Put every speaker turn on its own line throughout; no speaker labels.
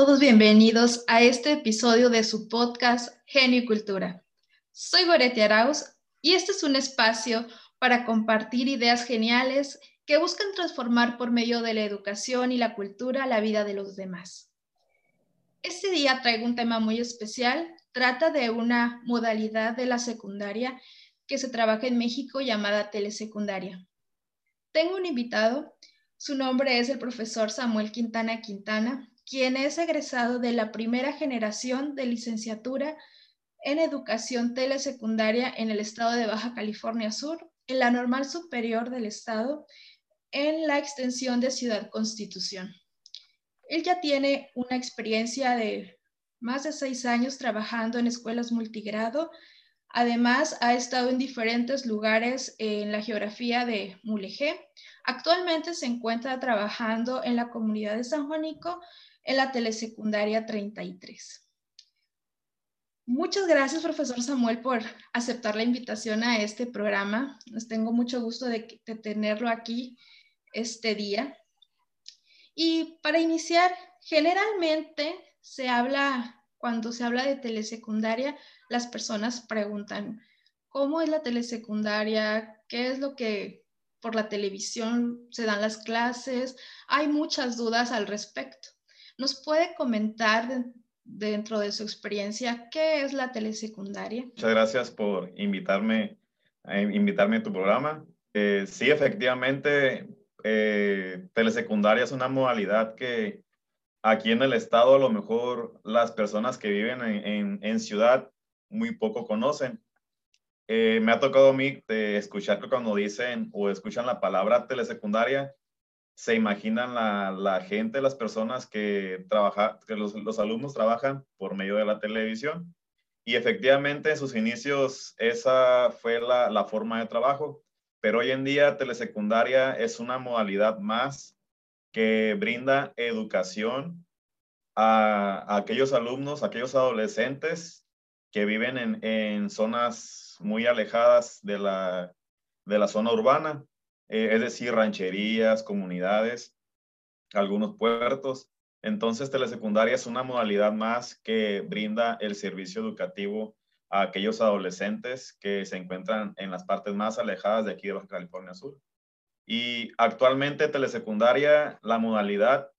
todos bienvenidos a este episodio de su podcast Genio y Cultura. Soy Goretti Arauz y este es un espacio para compartir ideas geniales que buscan transformar por medio de la educación y la cultura la vida de los demás. Este día traigo un tema muy especial. Trata de una modalidad de la secundaria que se trabaja en México llamada telesecundaria. Tengo un invitado, su nombre es el profesor Samuel Quintana Quintana, quien es egresado de la primera generación de licenciatura en educación telesecundaria en el estado de Baja California Sur, en la normal superior del estado, en la extensión de Ciudad Constitución. Él ya tiene una experiencia de más de seis años trabajando en escuelas multigrado. Además, ha estado en diferentes lugares en la geografía de Mulegé. Actualmente se encuentra trabajando en la comunidad de San Juanico, en la telesecundaria 33. Muchas gracias, profesor Samuel, por aceptar la invitación a este programa. Les tengo mucho gusto de, tenerlo aquí este día. Y para iniciar, generalmente se habla, cuando se habla de telesecundaria, las personas preguntan, ¿cómo es la telesecundaria? ¿Qué es lo que por la televisión se dan las clases? Hay muchas dudas al respecto. ¿Nos puede comentar dentro de su experiencia qué es la telesecundaria?
Muchas gracias por invitarme, a invitarme a tu programa. Eh, sí, efectivamente, eh, telesecundaria es una modalidad que aquí en el estado a lo mejor las personas que viven en, ciudad muy poco conocen. Eh, me ha tocado a mí escuchar que cuando dicen o escuchan la palabra telesecundaria, se imaginan la, gente, las personas que, trabaja, que los, alumnos trabajan por medio de la televisión. Y efectivamente en sus inicios esa fue la, forma de trabajo, pero hoy en día telesecundaria es una modalidad más que brinda educación a, aquellos alumnos, a aquellos adolescentes que viven en, en zonas muy alejadas de la, de la zona urbana eh, es decir, rancherías, comunidades, algunos puertos. Entonces, telesecundaria es una modalidad más que brinda el servicio educativo a aquellos adolescentes que se encuentran en las partes más alejadas de aquí de Baja California Sur. Y actualmente telesecundaria, la modalidad,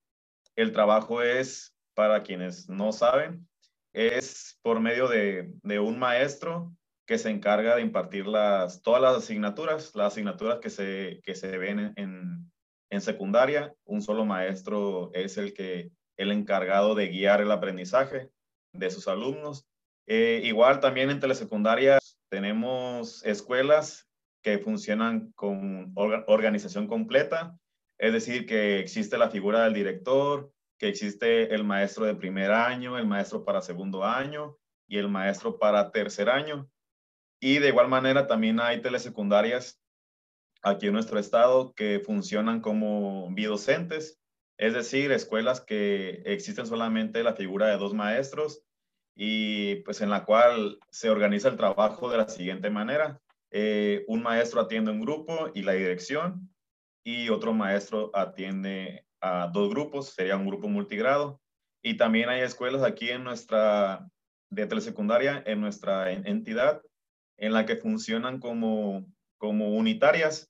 el trabajo es, para quienes no saben, es por medio de, de un maestro que se encarga de impartir las, todas las asignaturas, las asignaturas que se, que se ven en, en, secundaria. Un solo maestro es el, que, el encargado de guiar el aprendizaje de sus alumnos. Eh, igual también en telesecundaria tenemos escuelas que funcionan con organización completa, es decir, que existe la figura del director, que existe el maestro de primer año, el maestro para segundo año y el maestro para tercer año. Y de igual manera también hay telesecundarias aquí en nuestro estado que funcionan como bidocentes, es decir, escuelas que existen solamente la figura de dos maestros y pues en la cual se organiza el trabajo de la siguiente manera. Eh, un maestro atiende un grupo y la dirección y otro maestro atiende a dos grupos, sería un grupo multigrado. Y también hay escuelas aquí en nuestra, de telesecundaria, en nuestra entidad, en la que funcionan como, como unitarias.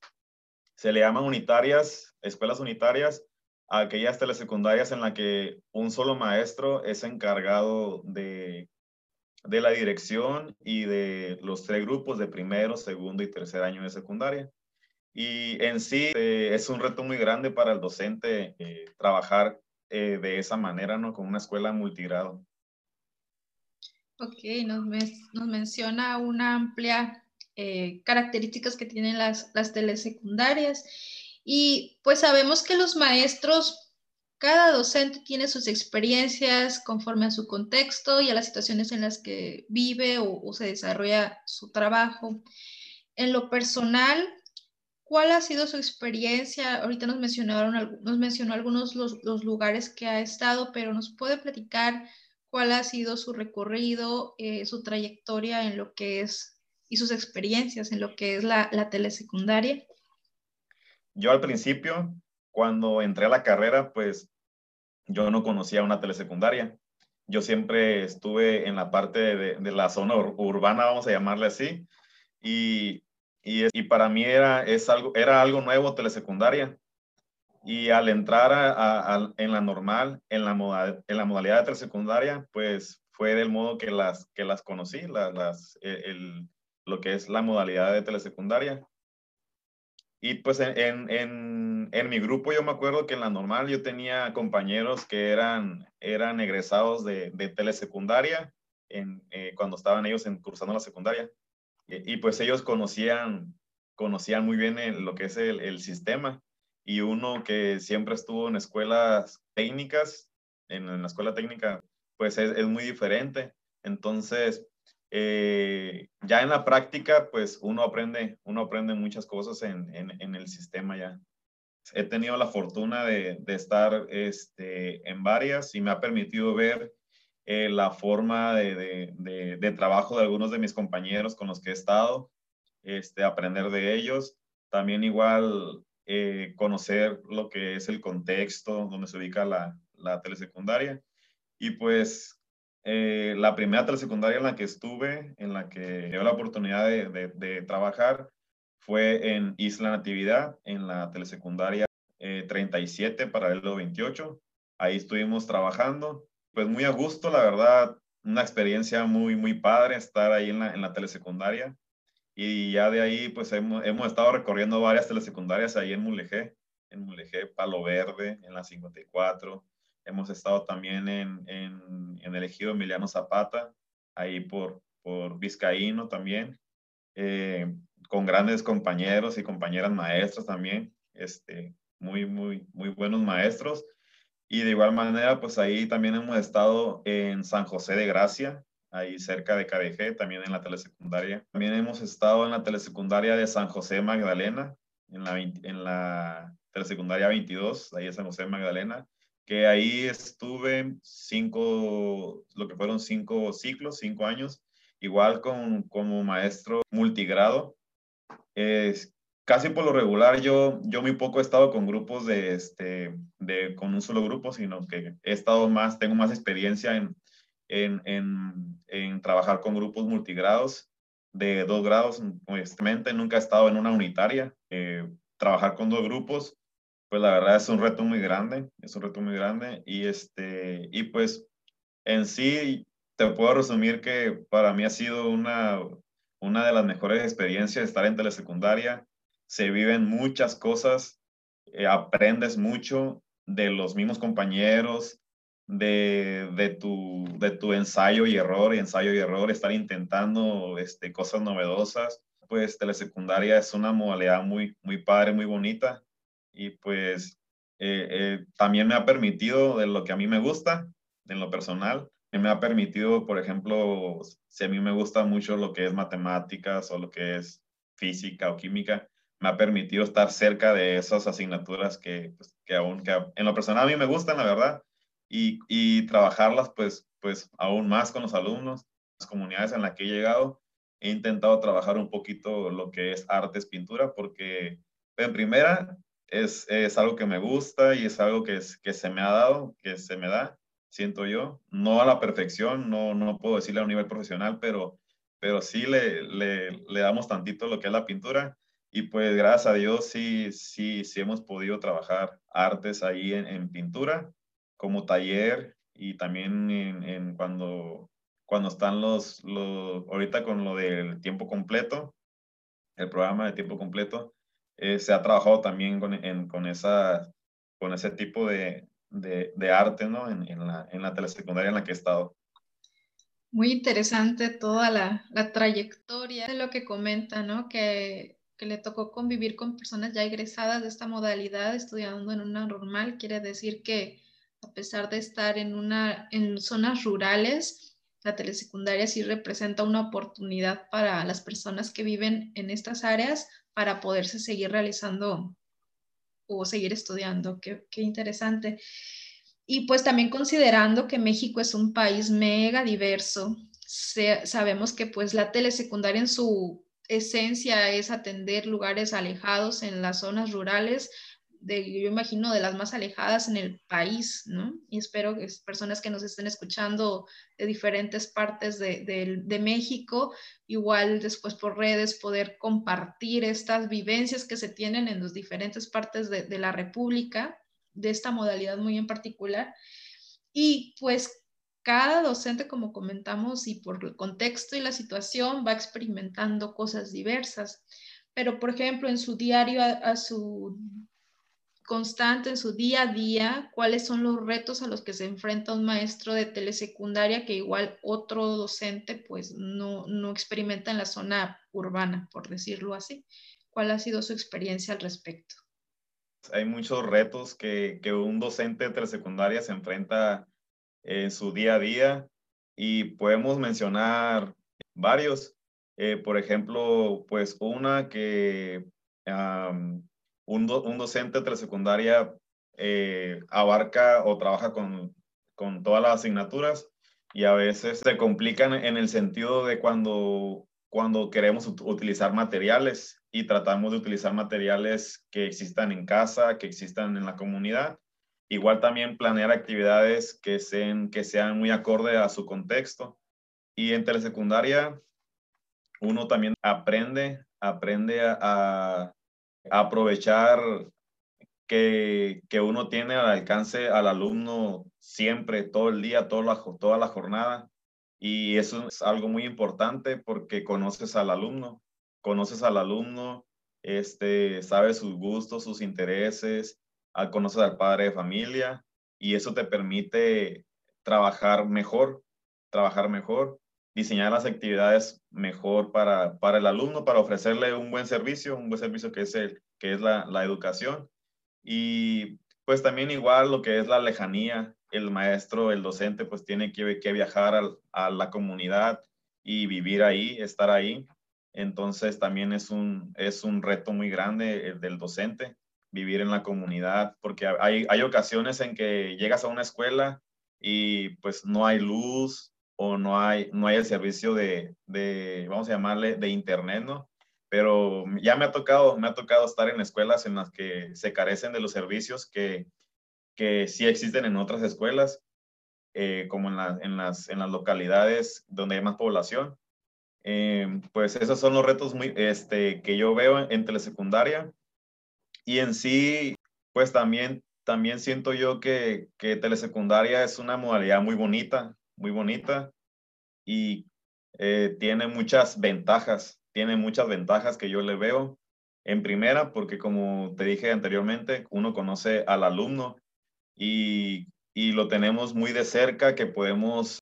Se le llaman unitarias, escuelas unitarias, a aquellas telesecundarias en la que un solo maestro es encargado de, de la dirección y de los tres grupos de primero, segundo y tercer año de secundaria. Y en sí eh, es un reto muy grande para el docente eh, trabajar eh, de esa manera, ¿no? Con una escuela multigrado.
Ok, nos, menciona una amplia eh, características que tienen las, las telesecundarias y pues sabemos que los maestros, cada docente tiene sus experiencias conforme a su contexto y a las situaciones en las que vive o, se desarrolla su trabajo. En lo personal, ¿cuál ha sido su experiencia? Ahorita nos mencionaron, nos mencionó algunos los, los lugares que ha estado, pero nos puede platicar cuál ha sido su recorrido, eh, su trayectoria en lo que es y sus experiencias en lo que es la, telesecundaria.
Yo al principio, cuando entré a la carrera, pues yo no conocía una telesecundaria. Yo siempre estuve en la parte de, de la zona urbana, vamos a llamarle así, y, y, y, para mí era, es algo, era algo nuevo telesecundaria. Y al entrar a, en la normal, en la, en la modalidad de telesecundaria, pues fue del modo que las, que las conocí, las, las el, lo que es la modalidad de telesecundaria. Y pues en, en, en, mi grupo yo me acuerdo que en la normal yo tenía compañeros que eran, eran egresados de, de telesecundaria en, eh, cuando estaban ellos en, cursando la secundaria. Y, y, pues ellos conocían, conocían muy bien el, lo que es el, el, sistema. Y uno que siempre estuvo en escuelas técnicas, en, la escuela técnica, pues es, es muy diferente. Entonces, eh, ya en la práctica, pues uno aprende, uno aprende muchas cosas en, en, en el sistema ya. He tenido la fortuna de, de, estar este, en varias y me ha permitido ver eh, la forma de, de, de, trabajo de algunos de mis compañeros con los que he estado, este, aprender de ellos. También igual eh, conocer lo que es el contexto donde se ubica la, telesecundaria. Y pues eh, la primera telesecundaria en la que estuve, en la que tuve la oportunidad de, trabajar, fue en Isla Natividad, en la telesecundaria eh, 37, paralelo 28. Ahí estuvimos trabajando, pues muy a gusto, la verdad, una experiencia muy, muy padre estar ahí en la, en la telesecundaria. Y ya de ahí, pues hemos, hemos estado recorriendo varias telesecundarias ahí en Mulegé, en Mulegé, Palo Verde, en la 54, Hemos estado también en, en, el ejido Emiliano Zapata, ahí por, por Vizcaíno también, eh, con grandes compañeros y compañeras maestras también, este, muy, muy, muy buenos maestros. Y de igual manera, pues ahí también hemos estado en San José de Gracia, ahí cerca de KDG, también en la telesecundaria. También hemos estado en la telesecundaria de San José Magdalena, en la, en la telesecundaria 22, ahí en San José Magdalena que ahí estuve cinco, lo que fueron cinco ciclos, cinco años, igual con, como maestro multigrado. Es, casi por lo regular yo, yo muy poco he estado con grupos de, este, de, con un solo grupo, sino que he estado más, tengo más experiencia en, en, en, en trabajar con grupos multigrados de dos grados. Honestamente, nunca he estado en una unitaria. Eh, trabajar con dos grupos pues la verdad es un reto muy grande, es un reto muy grande y este, y pues en sí te puedo resumir que para mí ha sido una, una de las mejores experiencias estar en telesecundaria, se viven muchas cosas, eh, aprendes mucho de los mismos compañeros, de, de, tu, de tu ensayo y error, ensayo y error, estar intentando este, cosas novedosas, pues telesecundaria es una modalidad muy, muy padre, muy bonita. Y pues eh, eh, también me ha permitido de lo que a mí me gusta, en lo personal, me ha permitido, por ejemplo, si a mí me gusta mucho lo que es matemáticas o lo que es física o química, me ha permitido estar cerca de esas asignaturas que, pues, que aún, que en lo personal a mí me gustan, la verdad, y, trabajarlas pues, pues aún más con los alumnos, las comunidades en las que he llegado, he intentado trabajar un poquito lo que es artes, pintura, porque en primera es, es, algo que me gusta y es algo que, es, que se me ha dado, que se me da, siento yo. No a la perfección, no, no puedo decirle a un nivel profesional, pero, pero sí le, le, le damos tantito lo que es la pintura. Y pues gracias a Dios sí, sí, sí hemos podido trabajar artes ahí en, en pintura como taller y también en, en cuando, cuando están los, los, ahorita con lo del tiempo completo, el programa de tiempo completo, eh, se ha trabajado también con, en, con, esa, con ese tipo de, de, de arte ¿no? En, en, la, en la telesecundaria en la que he estado.
Muy interesante toda la, la trayectoria de lo que comenta, ¿no? Que, que, le tocó convivir con personas ya egresadas de esta modalidad, estudiando en una normal, quiere decir que a pesar de estar en, una, en zonas rurales, la telesecundaria sí representa una oportunidad para las personas que viven en estas áreas para poderse seguir realizando o seguir estudiando. Qué, qué interesante. Y pues también considerando que México es un país mega diverso, sabemos que pues la telesecundaria en su esencia es atender lugares alejados en las zonas rurales, de, yo imagino, de las más alejadas en el país, ¿no? Y espero que personas que nos estén escuchando de diferentes partes de, de, México, igual después por redes, poder compartir estas vivencias que se tienen en las diferentes partes de, de la República, de esta modalidad muy en particular. Y pues cada docente, como comentamos, y por el contexto y la situación, va experimentando cosas diversas. Pero, por ejemplo, en su diario, a, su constante, en su día a día, cuáles son los retos a los que se enfrenta un maestro de telesecundaria que igual otro docente pues no, no experimenta en la zona urbana, por decirlo así. ¿Cuál ha sido su experiencia al respecto?
Hay muchos retos que, que un docente de telesecundaria se enfrenta en su día a día y podemos mencionar varios. Eh, por ejemplo, pues una que un, un, docente de secundaria eh, abarca o trabaja con, con todas las asignaturas y a veces se complican en el sentido de cuando, cuando queremos utilizar materiales y tratamos de utilizar materiales que existan en casa, que existan en la comunidad Igual también planear actividades que sean, que sean muy acorde a su contexto. Y en telesecundaria, uno también aprende, aprende a, aprovechar que, que, uno tiene al alcance al alumno siempre, todo el día, toda la, toda la jornada. Y eso es algo muy importante porque conoces al alumno, conoces al alumno, este, sabes sus gustos, sus intereses, conocer al padre de familia y eso te permite trabajar mejor, trabajar mejor, diseñar las actividades mejor para, para el alumno, para ofrecerle un buen servicio, un buen servicio que es, el, que es la, la educación. Y pues también igual lo que es la lejanía, el maestro, el docente, pues tiene que, que viajar a, a la comunidad y vivir ahí, estar ahí. Entonces también es un, es un reto muy grande el del docente vivir en la comunidad, porque hay, hay ocasiones en que llegas a una escuela y pues no hay luz o no hay, no hay el servicio de, de, vamos a llamarle, de internet, ¿no? Pero ya me ha tocado, me ha tocado estar en escuelas en las que se carecen de los servicios que, que sí existen en otras escuelas, eh, como en, en, las, en las localidades donde hay más población. Eh, pues esos son los retos muy, este, que yo veo en, en telesecundaria y en sí, pues también, también siento yo que, que telesecundaria es una modalidad muy bonita, muy bonita y eh, tiene muchas ventajas, tiene muchas ventajas que yo le veo. En primera, porque como te dije anteriormente, uno conoce al alumno y, y lo tenemos muy de cerca, que podemos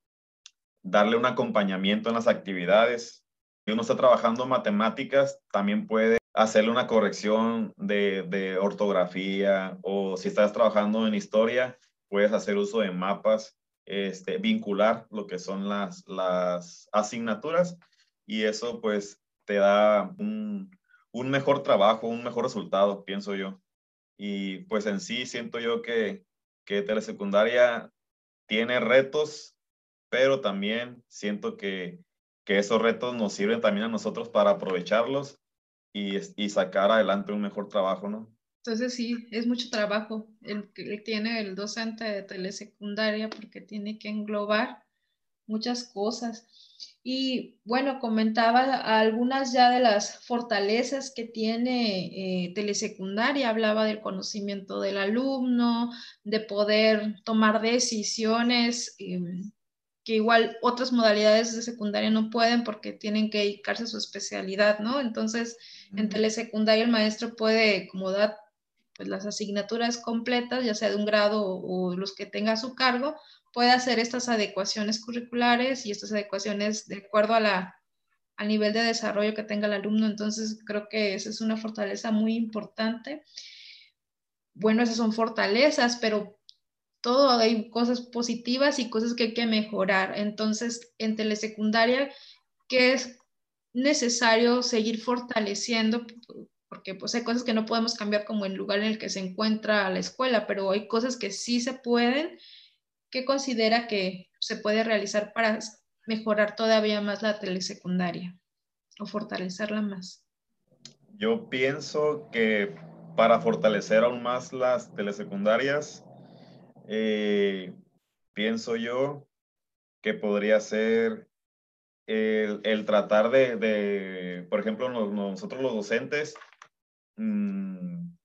darle un acompañamiento en las actividades. Si uno está trabajando matemáticas, también puede hacerle una corrección de, ortografía o si estás trabajando en historia, puedes hacer uso de mapas, este, vincular lo que son las, las asignaturas y eso pues te da un, mejor trabajo, un mejor resultado, pienso yo. Y pues en sí siento yo que, que telesecundaria tiene retos, pero también siento que, que esos retos nos sirven también a nosotros para aprovecharlos y, sacar adelante un mejor trabajo, ¿no?
Entonces sí, es mucho trabajo el que tiene el docente de telesecundaria porque tiene que englobar muchas cosas. Y bueno, comentaba algunas ya de las fortalezas que tiene eh, telesecundaria, hablaba del conocimiento del alumno, de poder tomar decisiones. Em, que igual otras modalidades de secundaria no pueden porque tienen que dedicarse a su especialidad, ¿no? Entonces, en telesecundaria el maestro puede como dar pues, las asignaturas completas, ya sea de un grado o, los que tenga a su cargo, puede hacer estas adecuaciones curriculares y estas adecuaciones de acuerdo a la, al nivel de desarrollo que tenga el alumno. Entonces, creo que esa es una fortaleza muy importante. Bueno, esas son fortalezas, pero todo hay cosas positivas y cosas que hay que mejorar. Entonces, en telesecundaria, ¿qué es necesario seguir fortaleciendo? Porque pues hay cosas que no podemos cambiar como el lugar en el que se encuentra la escuela, pero hay cosas que sí se pueden. ¿Qué considera que se puede realizar para mejorar todavía más la telesecundaria o fortalecerla más?
Yo pienso que para fortalecer aún más las telesecundarias, eh, pienso yo que podría ser el, tratar de, por ejemplo, nosotros los docentes, mm,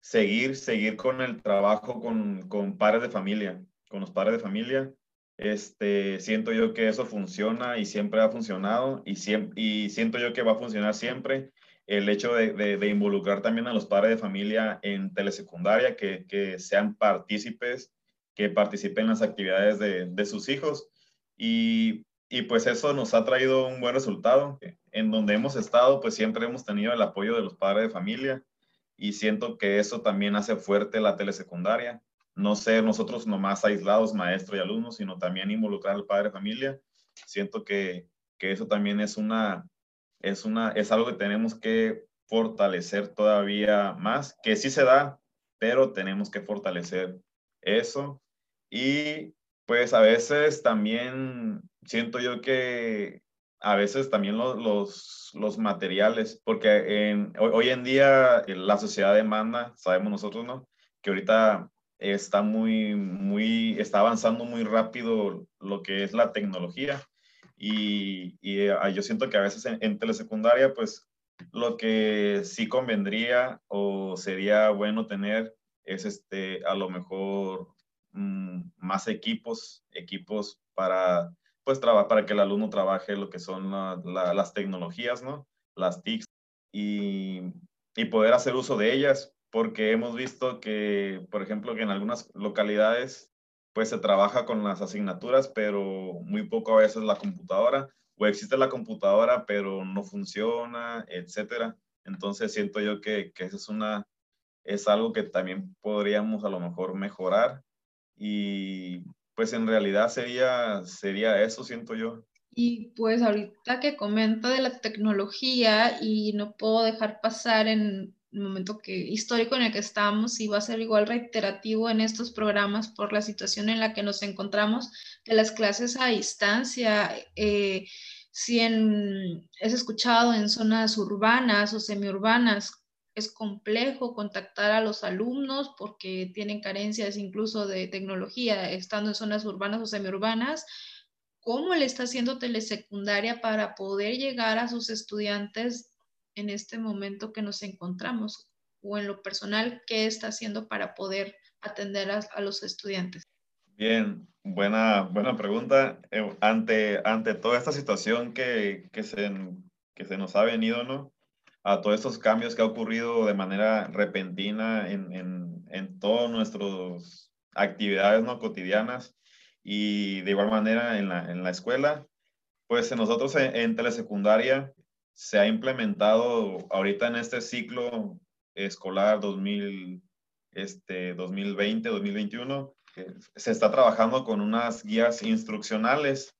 seguir, seguir con el trabajo con, con padres de familia, con los padres de familia. Este, siento yo que eso funciona y siempre ha funcionado y, siempre, y siento yo que va a funcionar siempre el hecho de, de, involucrar también a los padres de familia en telesecundaria, que, que sean partícipes, que participen en las actividades de, de sus hijos. Y y pues eso nos ha traído un buen resultado. En donde hemos estado, pues siempre hemos tenido el apoyo de los padres de familia y siento que eso también hace fuerte la telesecundaria. No ser nosotros nomás aislados, maestro y alumnos, sino también involucrar al padre de familia. Siento que, que eso también es una, es una, es algo que tenemos que fortalecer todavía más, que sí se da, pero tenemos que fortalecer eso. Y pues a veces también siento yo que a veces también los, los, materiales, porque en, hoy, en día eh, la sociedad demanda, sabemos nosotros, ¿no? Que ahorita está muy, muy, está avanzando muy rápido lo que es la tecnología. Y, y eh, yo siento que a veces en, en, telesecundaria, pues lo que sí convendría o sería bueno tener es este, a lo mejor Mm, más equipos, equipos para, pues, para que el alumno trabaje lo que son las tecnologías, ¿no? Las TICs y, y poder hacer uso de ellas, porque hemos visto que, por ejemplo, que en algunas localidades, pues se trabaja con las asignaturas, pero muy poco a veces la computadora, o existe la computadora, pero no funciona, etcétera. Entonces siento yo que, que eso es una, es algo que también podríamos a lo mejor mejorar y pues en realidad sería, sería eso, siento yo.
Y pues ahorita que comenta de la tecnología y no puedo dejar pasar en el momento que, histórico en el que estamos y va a ser igual reiterativo en estos programas por la situación en la que nos encontramos de las clases a distancia. Eh, si en, es escuchado en zonas urbanas o semiurbanas es complejo contactar a los alumnos porque tienen carencias incluso de tecnología estando en zonas urbanas o semiurbanas. ¿Cómo le está haciendo telesecundaria para poder llegar a sus estudiantes en este momento que nos encontramos? O en lo personal, ¿qué está haciendo para poder atender a, los estudiantes?
Bien, buena, buena pregunta. Eh, ante, ante toda esta situación que, que, se, que se nos ha venido, ¿no? A todos estos cambios que ha ocurrido de manera repentina en, en, en todas nuestras actividades no cotidianas y de igual manera en la, en la escuela, pues en nosotros en, telesecundaria se ha implementado ahorita en este ciclo escolar 2000, este, 2020, 2021, se está trabajando con unas guías instruccionales.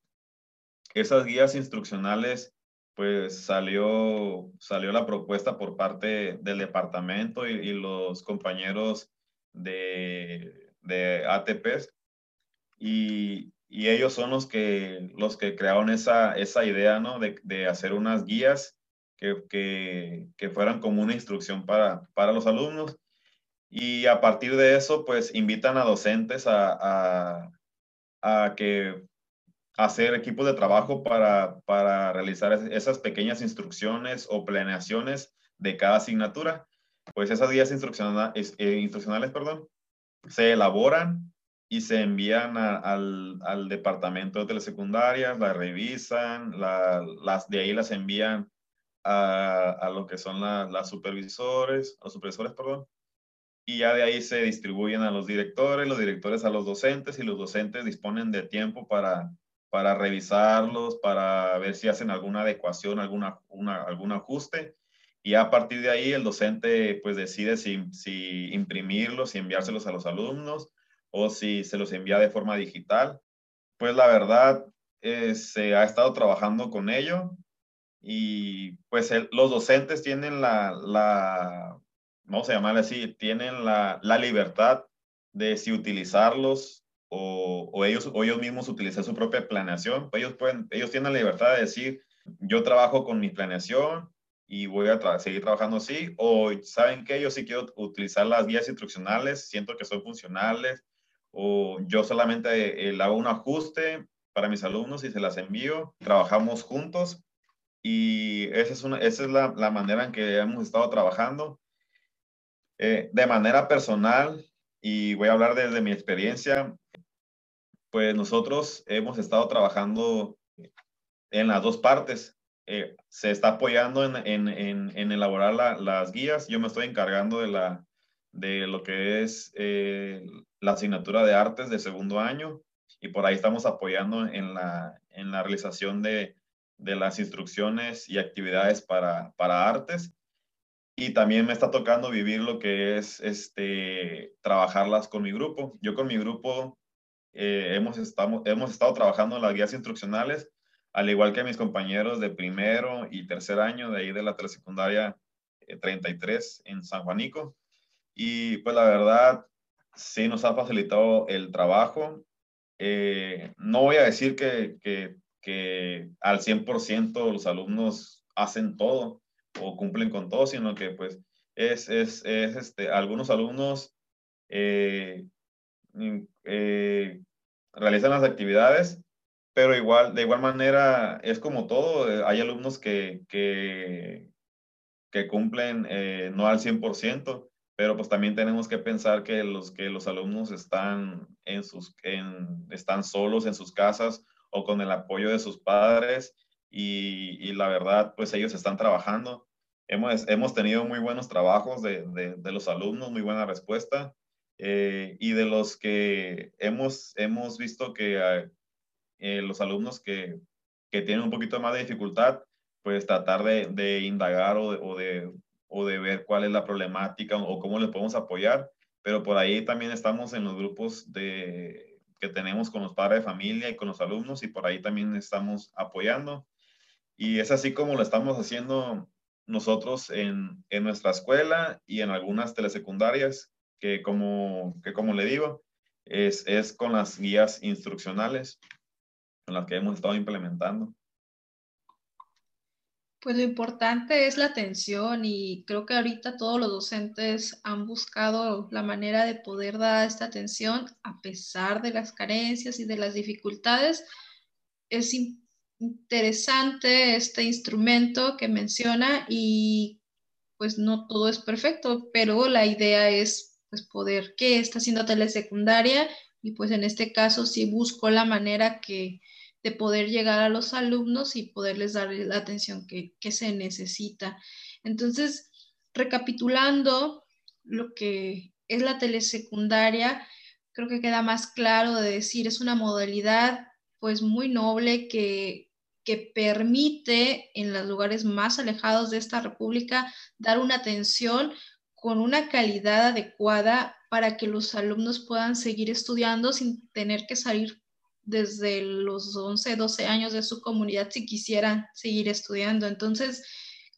Esas guías instruccionales pues salió, salió la propuesta por parte del departamento y, los compañeros de, de ATPs y, y, ellos son los que, los que crearon esa, esa idea, ¿no? De, de hacer unas guías que, que, que, fueran como una instrucción para, para los alumnos. Y a partir de eso, pues invitan a docentes a, a, a que hacer equipos de trabajo para, para realizar esas pequeñas instrucciones o planeaciones de cada asignatura. Pues esas guías instruccionales, eh, instruccionales perdón, se elaboran y se envían al, al, departamento de telesecundarias, las revisan, las, de ahí las envían a, a lo que son las supervisores, los supervisores, perdón, y ya de ahí se distribuyen a los directores, los directores a los docentes y los docentes disponen de tiempo para, para revisarlos, para ver si hacen alguna adecuación, alguna, algún ajuste. Y a partir de ahí el docente pues decide si, si imprimirlos y enviárselos a los alumnos o si se los envía de forma digital. Pues la verdad, eh, se ha estado trabajando con ello y pues los docentes tienen la, la, vamos a llamarle así, tienen la, la libertad de si utilizarlos o, ellos, o ellos mismos utilizar su propia planeación. Ellos, pueden, ellos tienen la libertad de decir, yo trabajo con mi planeación y voy a seguir trabajando así, o saben que yo sí quiero utilizar las guías instruccionales, siento que son funcionales, o yo solamente eh, hago un ajuste para mis alumnos y se las envío, trabajamos juntos y esa es, una, esa es la, la manera en que hemos estado trabajando. Eh, de manera personal, y voy a hablar desde mi experiencia, pues nosotros hemos estado trabajando en las dos partes. Eh, se está apoyando en, en, en, elaborar las guías. Yo me estoy encargando de, la, de lo que es eh, la asignatura de artes de segundo año y por ahí estamos apoyando en la, en la realización de, de las instrucciones y actividades para, para artes. Y también me está tocando vivir lo que es este, trabajarlas con mi grupo. Yo con mi grupo eh, hemos, estamos, hemos estado trabajando en las guías instruccionales al igual que mis compañeros de primero y tercer año de ahí de la telesecundaria 33 eh, en San Juanico. Y pues la verdad, sí nos ha facilitado el trabajo. Eh, no voy a decir que, que, que al 100% los alumnos hacen todo o cumplen con todo, sino que pues es, es, es este, algunos alumnos eh, realizan las actividades pero igual, de igual manera, es como todo, eh, hay alumnos que, que, cumplen eh, no al 100%, pero pues también tenemos que pensar que los, que los alumnos están, en sus, en, están solos en sus casas o con el apoyo de sus padres y, la verdad, pues ellos están trabajando. Hemos, hemos tenido muy buenos trabajos de, de los alumnos, muy buena respuesta. Eh, y de los que hemos, hemos visto que, eh, los alumnos que, que, tienen un poquito más de dificultad, pues tratar de, de indagar o de, o de, o, de, ver cuál es la problemática o cómo les podemos apoyar. Pero por ahí también estamos en los grupos de, que tenemos con los padres de familia y con los alumnos y por ahí también estamos apoyando. Y es así como lo estamos haciendo nosotros en, en nuestra escuela y en algunas telesecundarias, que como, que como le digo, es, es con las guías instruccionales en las que hemos estado implementando?
Pues lo importante es la atención y creo que ahorita todos los docentes han buscado la manera de poder dar esta atención a pesar de las carencias y de las dificultades. Es interesante este instrumento que menciona y pues no todo es perfecto, pero la idea es pues poder que está haciendo telesecundaria y pues en este caso sí busco la manera que de poder llegar a los alumnos y poderles dar la atención que, se necesita. Entonces, recapitulando lo que es la telesecundaria, creo que queda más claro de decir, es una modalidad pues muy noble que, que permite en los lugares más alejados de esta república dar una atención con una calidad adecuada para que los alumnos puedan seguir estudiando sin tener que salir desde los 11, 12 años de su comunidad si quisieran seguir estudiando. Entonces,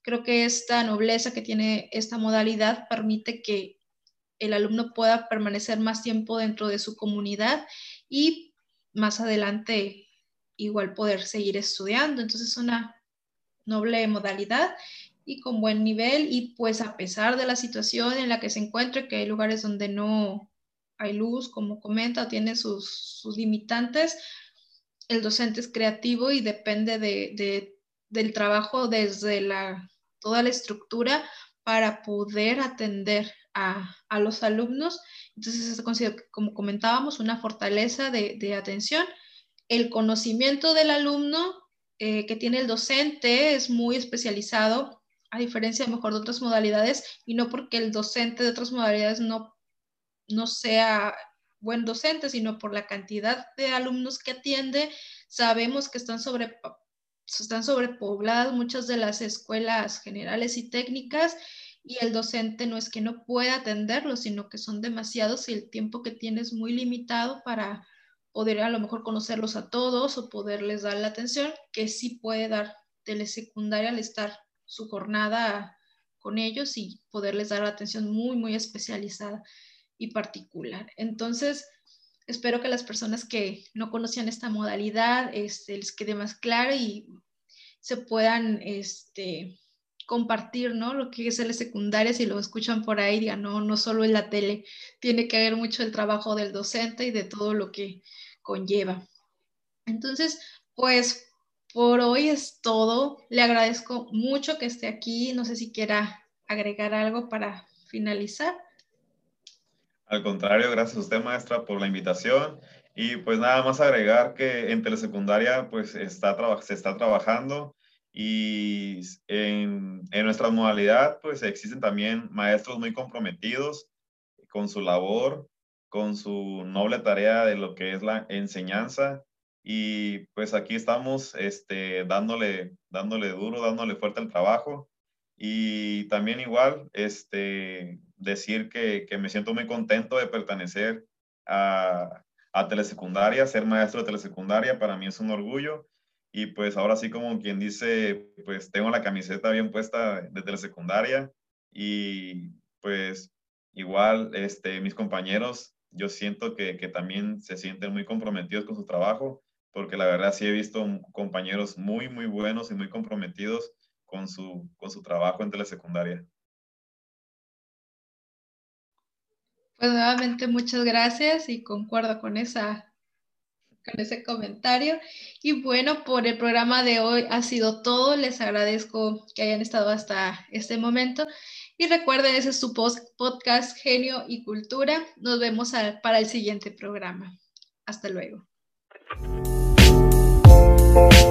creo que esta nobleza que tiene esta modalidad permite que el alumno pueda permanecer más tiempo dentro de su comunidad y más adelante igual poder seguir estudiando. Entonces, es una noble modalidad y con buen nivel y pues a pesar de la situación en la que se encuentre, que hay lugares donde no hay luz, como comenta, tiene sus, limitantes. El docente es creativo y depende de, del trabajo desde la, toda la estructura para poder atender a, los alumnos. Entonces, es como comentábamos, una fortaleza de, atención. El conocimiento del alumno eh, que tiene el docente es muy especializado, a diferencia mejor de otras modalidades, y no porque el docente de otras modalidades no no sea buen docente, sino por la cantidad de alumnos que atiende. Sabemos que están, sobre, están sobrepobladas muchas de las escuelas generales y técnicas y el docente no es que no pueda atenderlos, sino que son demasiados y el tiempo que tiene es muy limitado para poder a lo mejor conocerlos a todos o poderles dar la atención que sí puede dar telesecundaria al estar su jornada con ellos y poderles dar atención muy, muy especializada y particular. Entonces, espero que las personas que no conocían esta modalidad este, les quede más claro y se puedan este, compartir, ¿no? Lo que es la secundaria, si lo escuchan por ahí, digan, no, no solo en la tele, tiene que haber mucho el trabajo del docente y de todo lo que conlleva. Entonces, pues por hoy es todo. Le agradezco mucho que esté aquí. No sé si quiera agregar algo para finalizar.
Al contrario, gracias a usted, maestra, por la invitación. Y pues nada más agregar que en telesecundaria pues está, se está trabajando y en, en nuestra modalidad pues existen también maestros muy comprometidos con su labor, con su noble tarea de lo que es la enseñanza y pues aquí estamos este, dándole, dándole duro, dándole fuerte al trabajo. Y también igual este, decir que, que me siento muy contento de pertenecer a, a telesecundaria, ser maestro de telesecundaria para mí es un orgullo. Y pues ahora sí como quien dice, pues tengo la camiseta bien puesta de telesecundaria y pues igual este, mis compañeros, yo siento que, que también se sienten muy comprometidos con su trabajo porque la verdad sí he visto compañeros muy, muy buenos y muy comprometidos con su, con su trabajo en telesecundaria.
Pues nuevamente muchas gracias y concuerdo con esa con ese comentario. Y bueno, por el programa de hoy ha sido todo. Les agradezco que hayan estado hasta este momento. Y recuerden, ese es su podcast Genio y Cultura. Nos vemos para el siguiente programa. Hasta luego. Oh,